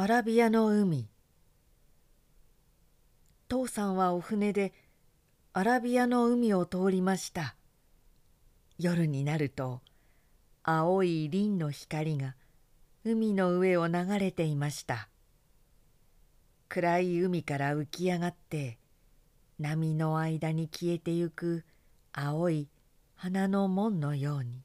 アラビアの海。父さんはお船でアラビアの海を通りました。夜になると青い凛の光が海の上を流れていました。暗い海から浮き上がって波の間に消えてゆく青い花の門のように。